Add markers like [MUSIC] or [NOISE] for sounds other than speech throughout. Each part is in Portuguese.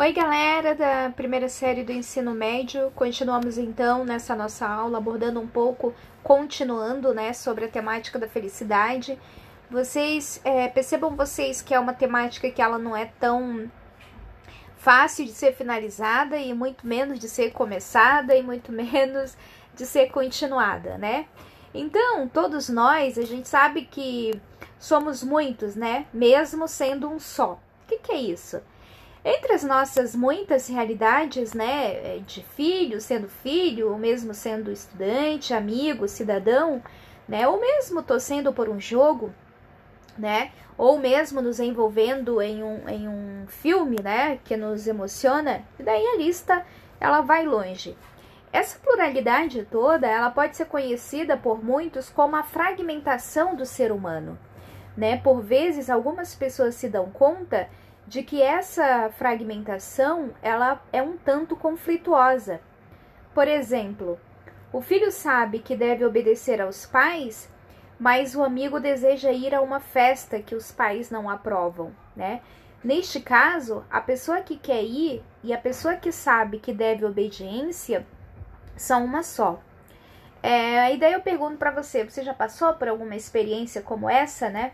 Oi, galera da primeira série do ensino médio. Continuamos então nessa nossa aula abordando um pouco, continuando, né, sobre a temática da felicidade. Vocês é, percebam vocês que é uma temática que ela não é tão fácil de ser finalizada e muito menos de ser começada e muito [LAUGHS] menos de ser continuada, né? Então, todos nós, a gente sabe que somos muitos, né? Mesmo sendo um só. O que, que é isso? Entre as nossas muitas realidades, né, é, de filho, sendo filho, ou mesmo sendo estudante, amigo, cidadão, né, ou mesmo torcendo por um jogo, né, ou mesmo nos envolvendo em um, em um filme, né, que nos emociona, e daí a lista, ela vai longe. Essa pluralidade toda, ela pode ser conhecida por muitos como a fragmentação do ser humano, né, por vezes algumas pessoas se dão conta de que essa fragmentação ela é um tanto conflituosa. Por exemplo, o filho sabe que deve obedecer aos pais, mas o amigo deseja ir a uma festa que os pais não aprovam, né? Neste caso, a pessoa que quer ir e a pessoa que sabe que deve obediência são uma só. É, e daí eu pergunto para você, você já passou por alguma experiência como essa, né?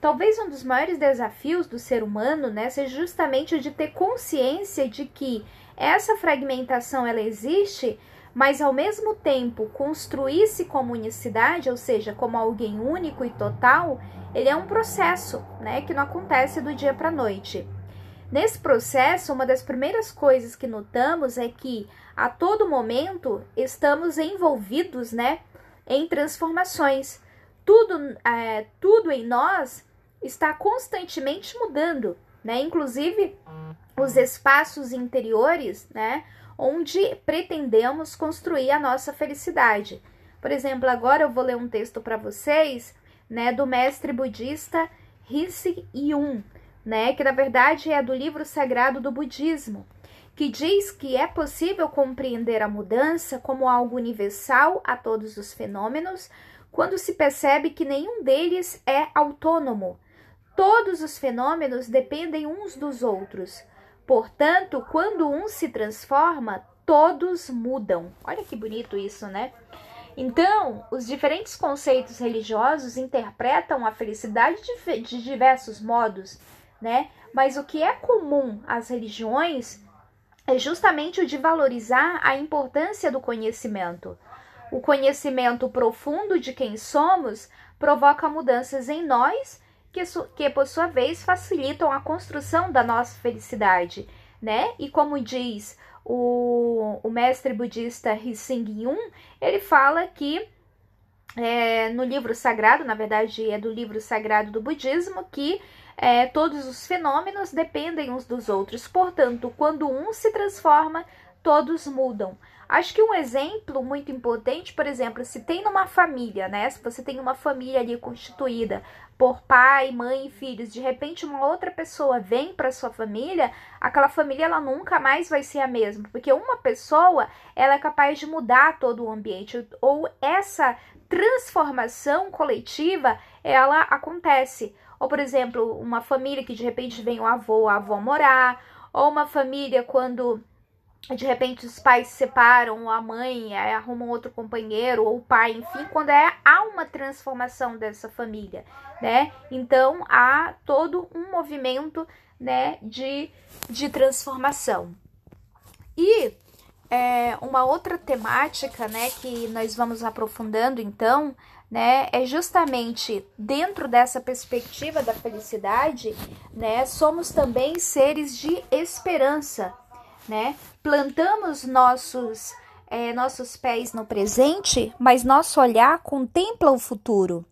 Talvez um dos maiores desafios do ser humano, né, seja justamente o de ter consciência de que essa fragmentação ela existe, mas ao mesmo tempo construir-se como unicidade, ou seja, como alguém único e total, ele é um processo, né, que não acontece do dia para a noite. Nesse processo, uma das primeiras coisas que notamos é que a todo momento estamos envolvidos, né, em transformações. Tudo, é, tudo em nós está constantemente mudando, né? Inclusive os espaços interiores, né? Onde pretendemos construir a nossa felicidade. Por exemplo, agora eu vou ler um texto para vocês, né? Do mestre budista Risi Yun, né? Que na verdade é do livro sagrado do budismo, que diz que é possível compreender a mudança como algo universal a todos os fenômenos quando se percebe que nenhum deles é autônomo, Todos os fenômenos dependem uns dos outros. Portanto, quando um se transforma, todos mudam. Olha que bonito isso, né? Então, os diferentes conceitos religiosos interpretam a felicidade de, de diversos modos, né? Mas o que é comum às religiões é justamente o de valorizar a importância do conhecimento. O conhecimento profundo de quem somos provoca mudanças em nós que, que por sua vez facilitam a construção da nossa felicidade, né? E como diz o, o mestre budista Hising Yun, ele fala que é, no livro sagrado, na verdade é do livro sagrado do budismo, que é, todos os fenômenos dependem uns dos outros. Portanto, quando um se transforma, todos mudam. Acho que um exemplo muito importante, por exemplo, se tem numa família, né? Se você tem uma família ali constituída por pai, mãe e filhos, de repente uma outra pessoa vem para sua família, aquela família ela nunca mais vai ser a mesma, porque uma pessoa ela é capaz de mudar todo o ambiente ou essa transformação coletiva ela acontece. Ou por exemplo, uma família que de repente vem o avô, a avó morar, ou uma família quando de repente os pais se separam, a mãe é, arruma um outro companheiro, ou o pai, enfim, quando é, há uma transformação dessa família, né? Então há todo um movimento, né, de, de transformação. E é, uma outra temática, né, que nós vamos aprofundando então, né, é justamente dentro dessa perspectiva da felicidade, né, somos também seres de esperança, né? Plantamos nossos é, nossos pés no presente, mas nosso olhar contempla o futuro.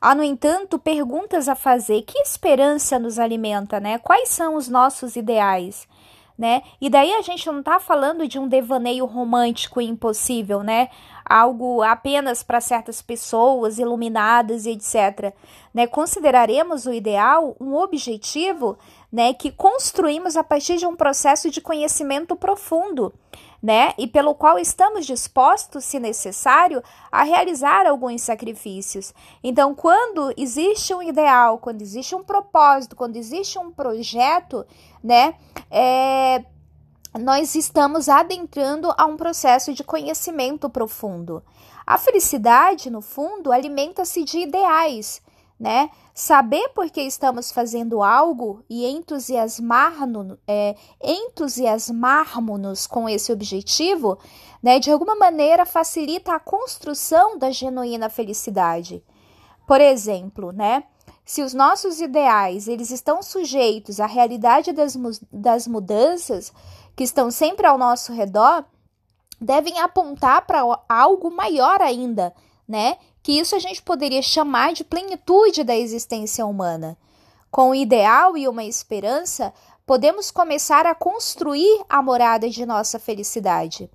Há, no entanto, perguntas a fazer. Que esperança nos alimenta, né? Quais são os nossos ideais? Né? E daí a gente não está falando de um devaneio romântico e impossível, né? Algo apenas para certas pessoas iluminadas e etc. Né? Consideraremos o ideal um objetivo né, que construímos a partir de um processo de conhecimento profundo, né? E pelo qual estamos dispostos, se necessário, a realizar alguns sacrifícios. Então, quando existe um ideal, quando existe um propósito, quando existe um projeto, né? É, nós estamos adentrando a um processo de conhecimento profundo. A felicidade, no fundo, alimenta-se de ideais, né? Saber por que estamos fazendo algo e entusiasmar-nos é, entusiasmarmos com esse objetivo, né, de alguma maneira facilita a construção da genuína felicidade. Por exemplo, né, se os nossos ideais eles estão sujeitos à realidade das, das mudanças que estão sempre ao nosso redor, devem apontar para algo maior ainda, né? Que isso a gente poderia chamar de plenitude da existência humana. Com o ideal e uma esperança, podemos começar a construir a morada de nossa felicidade.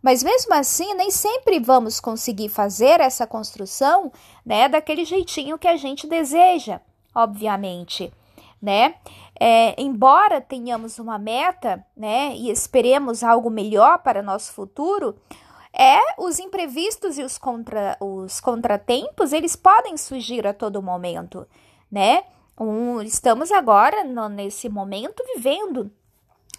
Mas mesmo assim, nem sempre vamos conseguir fazer essa construção, né, daquele jeitinho que a gente deseja, obviamente, né? É, embora tenhamos uma meta, né, e esperemos algo melhor para nosso futuro, é os imprevistos e os, contra, os contratempos, eles podem surgir a todo momento, né? Um, estamos agora, no, nesse momento, vivendo,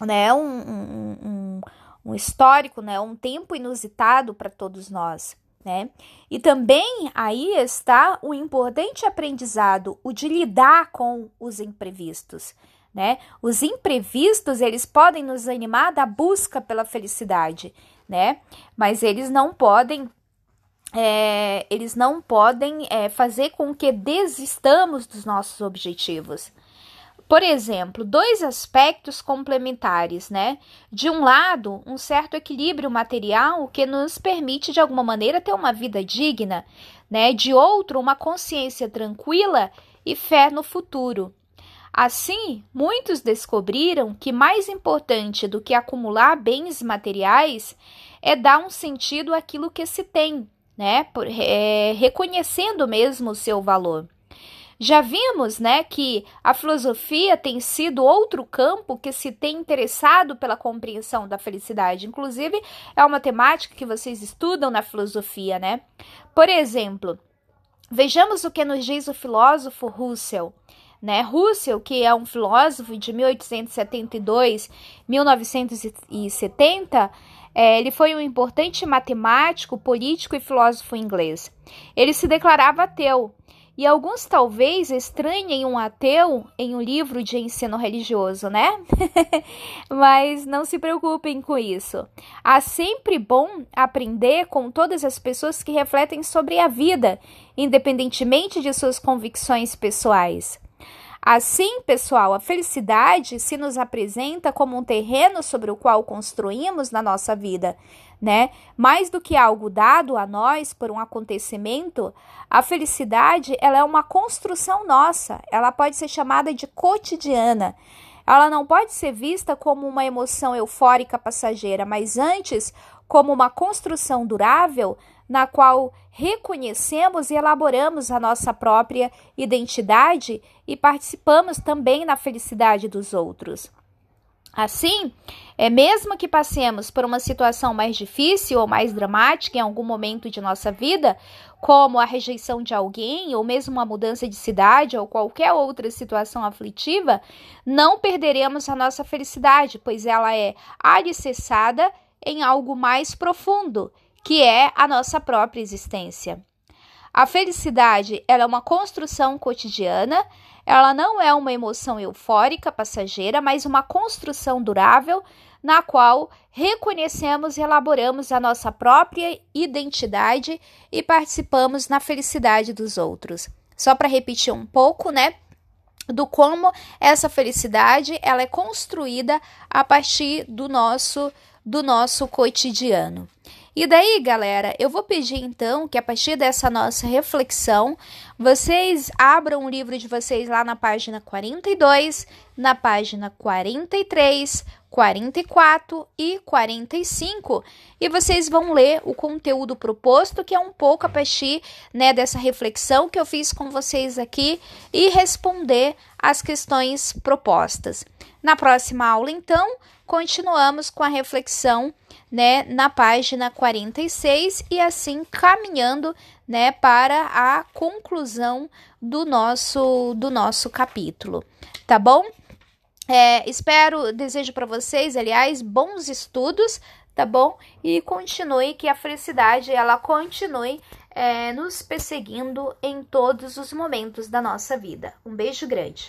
né, um, um, um, um histórico, né, um tempo inusitado para todos nós, né? E também aí está o importante aprendizado, o de lidar com os imprevistos, né? Os imprevistos, eles podem nos animar da busca pela felicidade, né? Mas eles não podem é, eles não podem é, fazer com que desistamos dos nossos objetivos. Por exemplo, dois aspectos complementares, né? De um lado, um certo equilíbrio material que nos permite, de alguma maneira, ter uma vida digna, né? De outro, uma consciência tranquila e fé no futuro. Assim, muitos descobriram que mais importante do que acumular bens materiais é dar um sentido àquilo que se tem, né? Por, é, reconhecendo mesmo o seu valor. Já vimos, né, que a filosofia tem sido outro campo que se tem interessado pela compreensão da felicidade. Inclusive, é uma temática que vocês estudam na filosofia, né? Por exemplo, vejamos o que nos diz o filósofo Russell. Né? Russell, que é um filósofo de 1872 1970, é, ele foi um importante matemático, político e filósofo inglês. Ele se declarava ateu, e alguns talvez estranhem um ateu em um livro de ensino religioso, né? [LAUGHS] Mas não se preocupem com isso. Há sempre bom aprender com todas as pessoas que refletem sobre a vida, independentemente de suas convicções pessoais. Assim, pessoal, a felicidade se nos apresenta como um terreno sobre o qual construímos na nossa vida, né? Mais do que algo dado a nós por um acontecimento, a felicidade ela é uma construção nossa. Ela pode ser chamada de cotidiana. Ela não pode ser vista como uma emoção eufórica passageira, mas antes como uma construção durável na qual reconhecemos e elaboramos a nossa própria identidade e participamos também na felicidade dos outros. Assim, é mesmo que passemos por uma situação mais difícil ou mais dramática em algum momento de nossa vida, como a rejeição de alguém ou mesmo uma mudança de cidade ou qualquer outra situação aflitiva, não perderemos a nossa felicidade, pois ela é alicerçada em algo mais profundo que é a nossa própria existência. A felicidade é uma construção cotidiana, ela não é uma emoção eufórica passageira, mas uma construção durável na qual reconhecemos e elaboramos a nossa própria identidade e participamos na felicidade dos outros. Só para repetir um pouco, né? do como essa felicidade ela é construída a partir do nosso do nosso cotidiano. E daí, galera, eu vou pedir então que a partir dessa nossa reflexão, vocês abram o livro de vocês lá na página 42, na página 43, 44 e 45, e vocês vão ler o conteúdo proposto, que é um pouco a partir né, dessa reflexão que eu fiz com vocês aqui, e responder as questões propostas. Na próxima aula, então, continuamos com a reflexão, né, na página 46 e assim caminhando, né, para a conclusão do nosso do nosso capítulo, tá bom? É, espero, desejo para vocês, aliás, bons estudos, tá bom? E continue que a felicidade ela continue é, nos perseguindo em todos os momentos da nossa vida. Um beijo grande.